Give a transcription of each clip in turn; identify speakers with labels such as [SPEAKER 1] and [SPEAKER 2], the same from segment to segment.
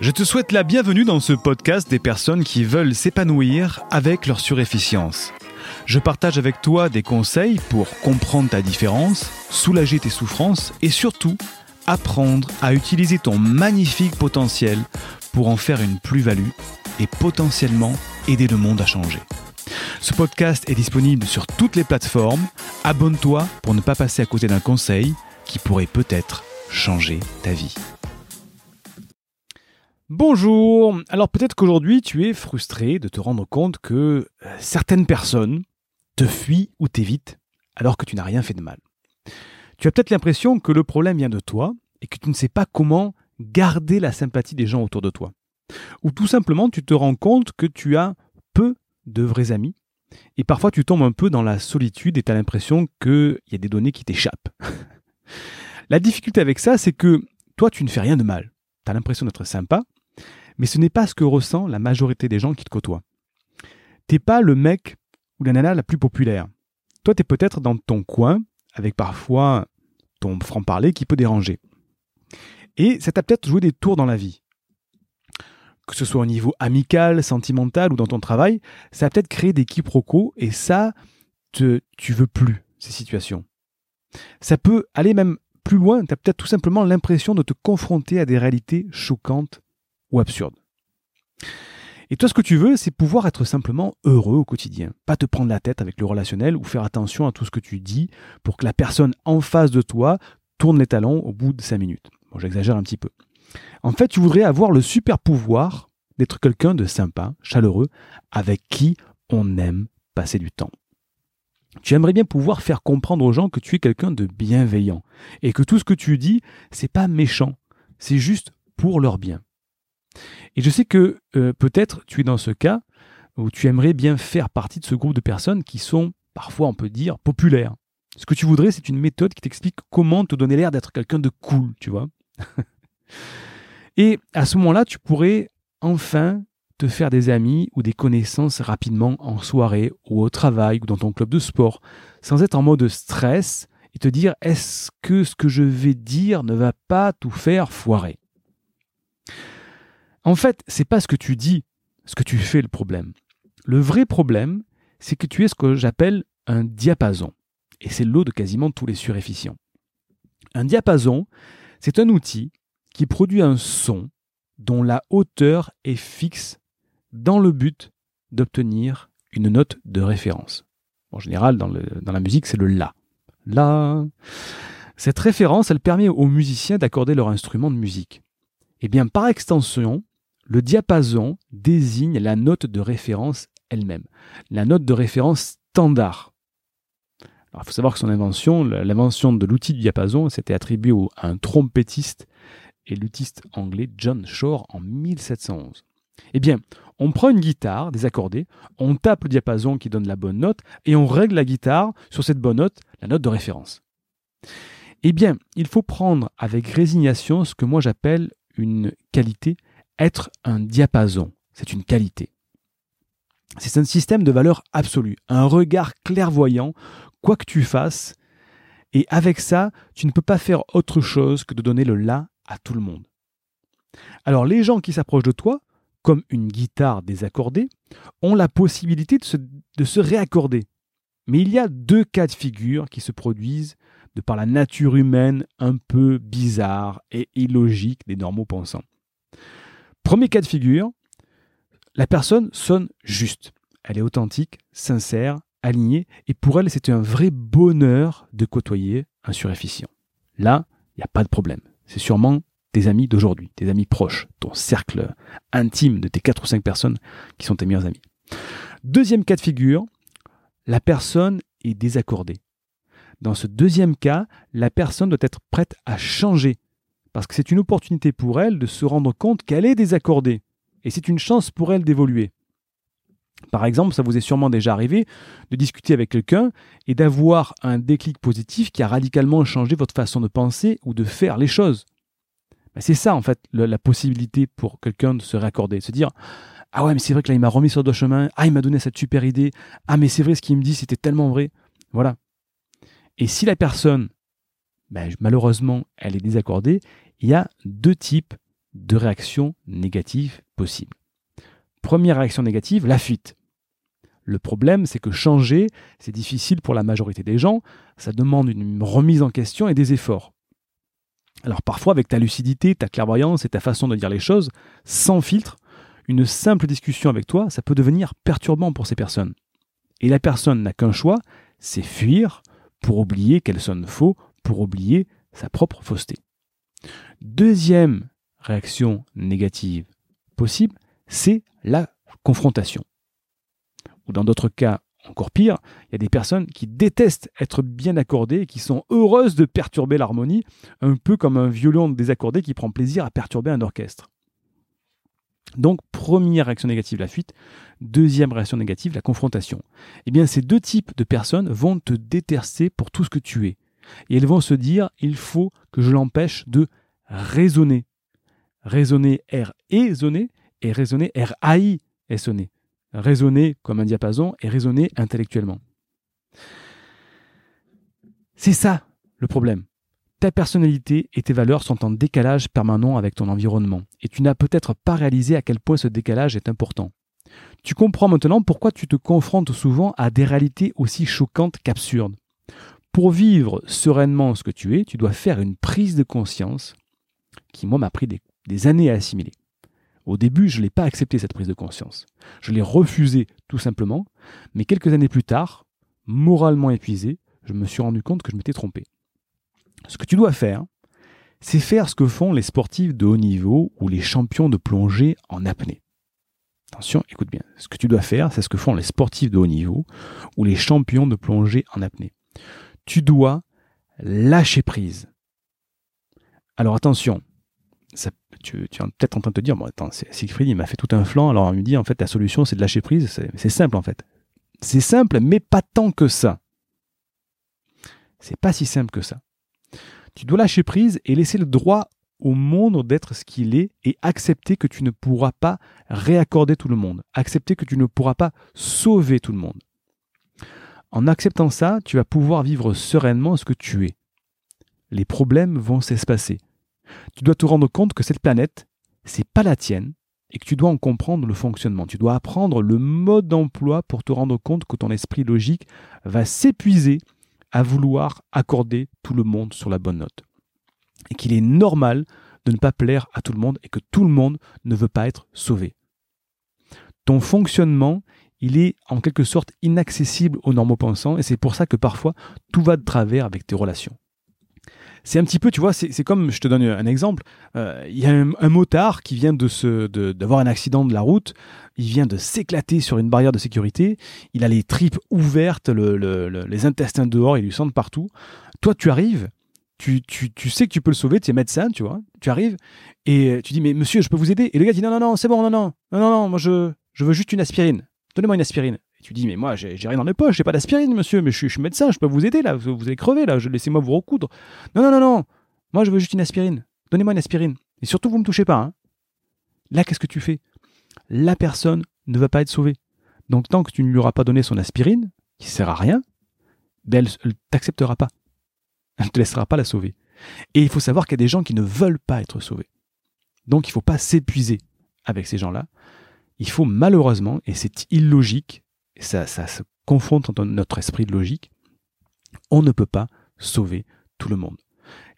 [SPEAKER 1] Je te souhaite la bienvenue dans ce podcast des personnes qui veulent s'épanouir avec leur surefficience. Je partage avec toi des conseils pour comprendre ta différence, soulager tes souffrances et surtout apprendre à utiliser ton magnifique potentiel pour en faire une plus-value et potentiellement aider le monde à changer. Ce podcast est disponible sur toutes les plateformes. Abonne-toi pour ne pas passer à côté d'un conseil qui pourrait peut-être changer ta vie. Bonjour, alors peut-être qu'aujourd'hui tu es frustré de te rendre compte que euh, certaines personnes te fuient ou t'évitent alors que tu n'as rien fait de mal. Tu as peut-être l'impression que le problème vient de toi et que tu ne sais pas comment garder la sympathie des gens autour de toi. Ou tout simplement tu te rends compte que tu as peu de vrais amis et parfois tu tombes un peu dans la solitude et tu as l'impression qu'il y a des données qui t'échappent. la difficulté avec ça c'est que toi tu ne fais rien de mal. Tu as l'impression d'être sympa, mais ce n'est pas ce que ressent la majorité des gens qui te côtoient. T'es pas le mec ou la nana la plus populaire. Toi, tu es peut-être dans ton coin, avec parfois ton franc-parler qui peut déranger. Et ça t'a peut-être joué des tours dans la vie. Que ce soit au niveau amical, sentimental ou dans ton travail, ça a peut-être créé des quiproquos et ça, te, tu veux plus ces situations. Ça peut aller même plus loin, tu as peut-être tout simplement l'impression de te confronter à des réalités choquantes ou absurde. Et toi, ce que tu veux, c'est pouvoir être simplement heureux au quotidien. Pas te prendre la tête avec le relationnel ou faire attention à tout ce que tu dis pour que la personne en face de toi tourne les talons au bout de 5 minutes. Bon, j'exagère un petit peu. En fait, tu voudrais avoir le super pouvoir d'être quelqu'un de sympa, chaleureux, avec qui on aime passer du temps. Tu aimerais bien pouvoir faire comprendre aux gens que tu es quelqu'un de bienveillant et que tout ce que tu dis, c'est pas méchant, c'est juste pour leur bien. Et je sais que euh, peut-être tu es dans ce cas où tu aimerais bien faire partie de ce groupe de personnes qui sont parfois, on peut dire, populaires. Ce que tu voudrais, c'est une méthode qui t'explique comment te donner l'air d'être quelqu'un de cool, tu vois. Et à ce moment-là, tu pourrais enfin te faire des amis ou des connaissances rapidement en soirée ou au travail ou dans ton club de sport, sans être en mode stress et te dire est-ce que ce que je vais dire ne va pas tout faire foirer? En fait, c'est pas ce que tu dis, ce que tu fais le problème. Le vrai problème, c'est que tu es ce que j'appelle un diapason. Et c'est l'eau de quasiment tous les suréfficients. Un diapason, c'est un outil qui produit un son dont la hauteur est fixe dans le but d'obtenir une note de référence. En général, dans, la musique, c'est le La. La. Cette référence, elle permet aux musiciens d'accorder leur instrument de musique. Eh bien, par extension, le diapason désigne la note de référence elle-même, la note de référence standard. il faut savoir que son invention, l'invention de l'outil de diapason, s'était attribuée à un trompettiste et luthiste anglais John Shore en 1711. Eh bien, on prend une guitare désaccordée, on tape le diapason qui donne la bonne note et on règle la guitare sur cette bonne note, la note de référence. Eh bien, il faut prendre avec résignation ce que moi j'appelle une qualité être un diapason, c'est une qualité. C'est un système de valeur absolue, un regard clairvoyant, quoi que tu fasses, et avec ça, tu ne peux pas faire autre chose que de donner le la à tout le monde. Alors les gens qui s'approchent de toi, comme une guitare désaccordée, ont la possibilité de se, de se réaccorder. Mais il y a deux cas de figure qui se produisent de par la nature humaine un peu bizarre et illogique des normaux pensants. Premier cas de figure, la personne sonne juste. Elle est authentique, sincère, alignée, et pour elle, c'était un vrai bonheur de côtoyer un suréfficient. Là, il n'y a pas de problème. C'est sûrement tes amis d'aujourd'hui, tes amis proches, ton cercle intime de tes 4 ou 5 personnes qui sont tes meilleurs amis. Deuxième cas de figure, la personne est désaccordée. Dans ce deuxième cas, la personne doit être prête à changer parce que c'est une opportunité pour elle de se rendre compte qu'elle est désaccordée. Et c'est une chance pour elle d'évoluer. Par exemple, ça vous est sûrement déjà arrivé de discuter avec quelqu'un et d'avoir un déclic positif qui a radicalement changé votre façon de penser ou de faire les choses. Ben, c'est ça, en fait, la possibilité pour quelqu'un de se raccorder, de se dire Ah ouais, mais c'est vrai que là, il m'a remis sur le chemin. Ah, il m'a donné cette super idée. Ah, mais c'est vrai, ce qu'il me dit, c'était tellement vrai. Voilà. Et si la personne ben, malheureusement, elle est désaccordée, il y a deux types de réactions négatives possibles. Première réaction négative, la fuite. Le problème, c'est que changer, c'est difficile pour la majorité des gens, ça demande une remise en question et des efforts. Alors parfois, avec ta lucidité, ta clairvoyance et ta façon de dire les choses, sans filtre, une simple discussion avec toi, ça peut devenir perturbant pour ces personnes. Et la personne n'a qu'un choix, c'est fuir pour oublier qu'elle sonne faux, pour oublier sa propre fausseté. Deuxième réaction négative possible, c'est la confrontation. Ou dans d'autres cas encore pire, il y a des personnes qui détestent être bien accordées et qui sont heureuses de perturber l'harmonie, un peu comme un violon désaccordé qui prend plaisir à perturber un orchestre. Donc, première réaction négative, la fuite. Deuxième réaction négative, la confrontation. Eh bien, ces deux types de personnes vont te détercer pour tout ce que tu es. Et elles vont se dire, il faut que je l'empêche de raisonner. Raisonner r e et raisonner r i Raisonner comme un diapason et raisonner intellectuellement. C'est ça le problème. Ta personnalité et tes valeurs sont en décalage permanent avec ton environnement, et tu n'as peut-être pas réalisé à quel point ce décalage est important. Tu comprends maintenant pourquoi tu te confrontes souvent à des réalités aussi choquantes qu'absurdes. Pour vivre sereinement ce que tu es, tu dois faire une prise de conscience qui, moi, m'a pris des, années à assimiler. Au début, je ne l'ai pas accepté, cette prise de conscience. Je l'ai refusée, tout simplement, mais quelques années plus tard, moralement épuisé, je me suis rendu compte que je m'étais trompé. Ce que tu dois faire, c'est faire ce que font les sportifs de haut niveau ou les champions de plongée en apnée. Attention, écoute bien. Ce que tu dois faire, c'est ce que font les sportifs de haut niveau ou les champions de plongée en apnée. Tu dois lâcher prise. Alors attention, tu, es peut-être en train de te dire, bon attends, Siegfried, il m'a fait tout un flanc, alors il me dit, en fait, la solution, c'est de lâcher prise. C'est simple, en fait. C'est simple, mais pas tant que ça. C'est pas si simple que ça. Tu dois lâcher prise et laisser le droit au monde d'être ce qu'il est et accepter que tu ne pourras pas réaccorder tout le monde, accepter que tu ne pourras pas sauver tout le monde. En acceptant ça, tu vas pouvoir vivre sereinement ce que tu es. Les problèmes vont s'espacer. Tu dois te rendre compte que cette planète, c'est pas la tienne et que tu dois en comprendre le fonctionnement. Tu dois apprendre le mode d'emploi pour te rendre compte que ton esprit logique va s'épuiser à vouloir accorder tout le monde sur la bonne note. Et qu'il est normal de ne pas plaire à tout le monde et que tout le monde ne veut pas être sauvé. Ton fonctionnement, il est en quelque sorte inaccessible aux normaux pensants et c'est pour ça que parfois tout va de travers avec tes relations c'est un petit peu, tu vois, c'est comme, je te donne un exemple, euh, il y a un, motard qui vient de se, d'avoir un accident de la route, il vient de s'éclater sur une barrière de sécurité, il a les tripes ouvertes, les intestins dehors, il lui sentent partout. Toi, tu arrives, tu, tu, sais que tu peux le sauver, tu es médecin, tu vois, tu arrives et tu dis, mais monsieur, je peux vous aider? Et le gars dit, non, non, non, c'est bon, non, non, non, non, non, moi je, je veux juste une aspirine. Donnez-moi une aspirine. Et tu dis, mais moi, j'ai rien dans les poches, j'ai pas d'aspirine, monsieur, mais je suis, médecin, je peux vous aider là, vous, vous allez crever là, laissez-moi vous recoudre. Non, non, non, non, moi je veux juste une aspirine. Donnez-moi une aspirine. Et surtout, vous me touchez pas. Hein. Là, qu'est-ce que tu fais? La personne ne va pas être sauvée. Donc, tant que tu ne lui auras pas donné son aspirine, qui sert à rien, elle ne t'acceptera pas. Elle ne te laissera pas la sauver. Et il faut savoir qu'il y a des gens qui ne veulent pas être sauvés. Donc, il ne faut pas s'épuiser avec ces gens-là. Il faut malheureusement, et c'est illogique, ça, se confronte dans notre esprit de logique, on ne peut pas sauver tout le monde.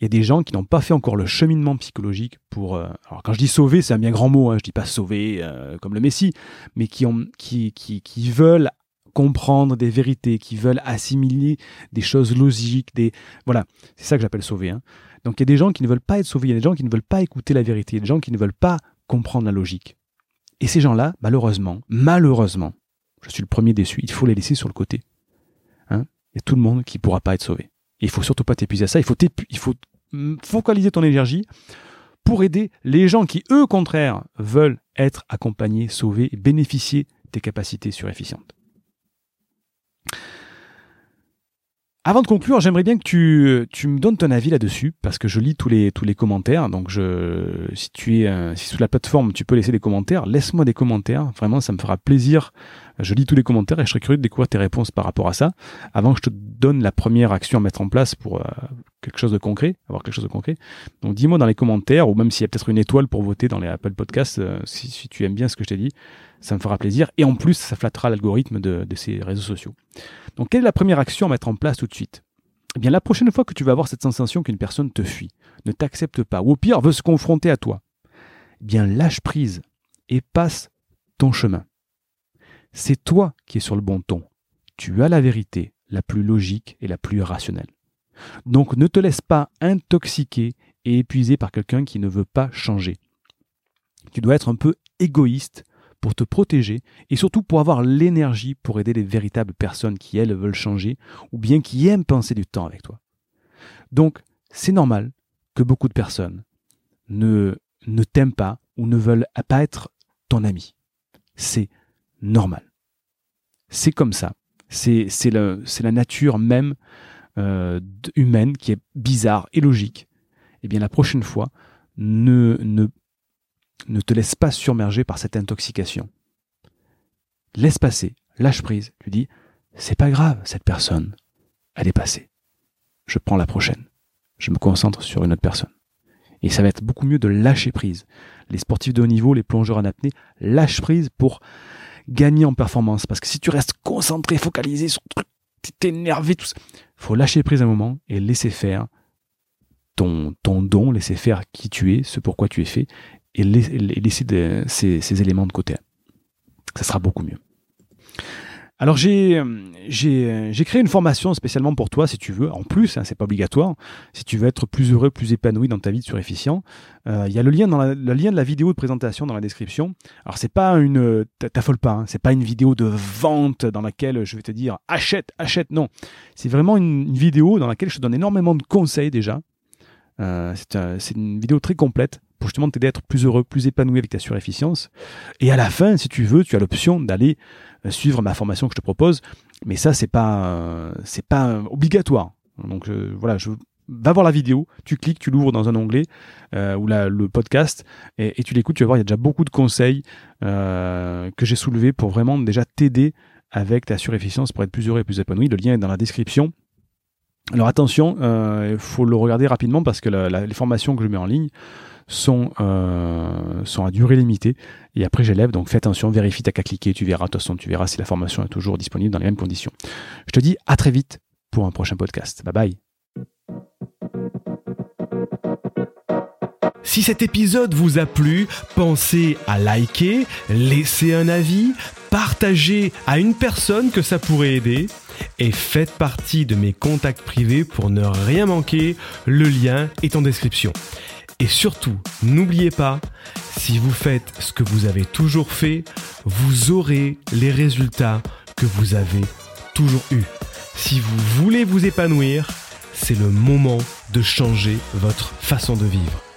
[SPEAKER 1] Il y a des gens qui n'ont pas fait encore le cheminement psychologique pour. Euh, alors quand je dis sauver, c'est un bien grand mot. Hein, je dis pas sauver euh, comme le Messie, mais qui ont, qui, qui, veulent comprendre des vérités, qui veulent assimiler des choses logiques, des voilà, c'est ça que j'appelle sauver. Hein. Donc il y a des gens qui ne veulent pas être sauvés, il y a des gens qui ne veulent pas écouter la vérité, il y a des gens qui ne veulent pas comprendre la logique. Et ces gens-là, malheureusement, malheureusement, je suis le premier déçu. Il faut les laisser sur le côté. Hein il y a tout le monde qui ne pourra pas être sauvé. Il il faut surtout pas t'épuiser à ça. Il faut, focaliser ton énergie pour aider les gens qui, eux, au contraire, veulent être accompagnés, sauvés, bénéficier des capacités surefficientes. Avant de conclure, j'aimerais bien que tu, tu, me donnes ton avis là-dessus, parce que je lis tous les, tous les commentaires. Donc, je, si tu es euh, si sur la plateforme, tu peux laisser des commentaires. Laisse-moi des commentaires. Vraiment, ça me fera plaisir. Je lis tous les commentaires et je serais curieux de découvrir tes réponses par rapport à ça. Avant que je te donne la première action à mettre en place pour euh, quelque chose de concret, avoir quelque chose de concret. Donc dis-moi dans les commentaires, ou même s'il y a peut-être une étoile pour voter dans les Apple Podcasts, euh, si, tu aimes bien ce que je t'ai dit, ça me fera plaisir. Et en plus, ça flattera l'algorithme de, ces réseaux sociaux. Donc quelle est la première action à mettre en place tout de suite? Eh bien la prochaine fois que tu vas avoir cette sensation qu'une personne te fuit, ne t'accepte pas, ou au pire veut se confronter à toi, eh bien lâche prise et passe ton chemin. C'est toi qui es sur le bon ton. Tu as la vérité la plus logique et la plus rationnelle. Donc ne te laisse pas intoxiquer et épuiser par quelqu'un qui ne veut pas changer. Tu dois être un peu égoïste pour te protéger et surtout pour avoir l'énergie pour aider les véritables personnes qui, elles, veulent changer ou bien qui aiment penser du temps avec toi. Donc, c'est normal que beaucoup de personnes ne, ne t'aiment pas ou ne veulent pas être ton ami. C'est normal. C'est comme ça. C'est la nature même euh, humaine qui est bizarre et logique, eh bien la prochaine fois, ne, ne, ne te laisse pas surmerger par cette intoxication. Laisse passer, lâche prise. Tu dis, c'est pas grave, cette personne, elle est passée. Je prends la prochaine. Je me concentre sur une autre personne. Et ça va être beaucoup mieux de lâcher prise. Les sportifs de haut niveau, les plongeurs en apnée, lâche prise pour gagner en performance. Parce que si tu restes concentré, focalisé sur le truc, t'es énervé, tout ça faut lâcher prise un moment et laisser faire ton, ton don, laisser faire qui tu es, ce pourquoi tu es fait, et laisser ces, éléments de côté. Ça sera beaucoup mieux. Alors j'ai j'ai créé une formation spécialement pour toi si tu veux. En plus, hein, c'est pas obligatoire. Si tu veux être plus heureux, plus épanoui dans ta vie de surefficient, euh, il y a le lien dans le lien de la vidéo de présentation dans la description. Alors c'est pas une t'affole pas, hein, c'est pas une vidéo de vente dans laquelle je vais te dire achète, achète. Non, c'est vraiment une, vidéo dans laquelle je te donne énormément de conseils déjà. Euh, c'est une vidéo très complète pour justement t'aider à être plus heureux, plus épanoui avec ta surefficience. Et à la fin, si tu veux, tu as l'option d'aller euh, suivre ma formation que je te propose. Mais ça, c'est pas, euh, pas obligatoire. Donc euh, voilà, je va voir la vidéo, tu cliques, tu l'ouvres dans un onglet ou le podcast et, tu l'écoutes. Tu vas voir, il y a déjà beaucoup de conseils que j'ai soulevés pour vraiment déjà t'aider avec ta surefficience pour être plus heureux et plus épanoui. Le lien est dans la description. Alors attention, il faut le regarder rapidement parce que les formations que je mets en ligne sont, euh, sont à durée limitée. Et après, j'élève, donc fais attention, vérifie, t'as qu'à cliquer, tu verras, de toute façon, tu verras si la formation est toujours disponible dans les mêmes conditions. Je te dis à très vite pour un prochain podcast. Bye bye.
[SPEAKER 2] Si cet épisode vous a plu, pensez à liker, laisser un avis, partager à une personne que ça pourrait aider et faites partie de mes contacts privés pour ne rien manquer. Le lien est en description. Et surtout, n'oubliez pas, si vous faites ce que vous avez toujours fait, vous aurez les résultats que vous avez toujours eus. Si vous voulez vous épanouir, c'est le moment de changer votre façon de vivre.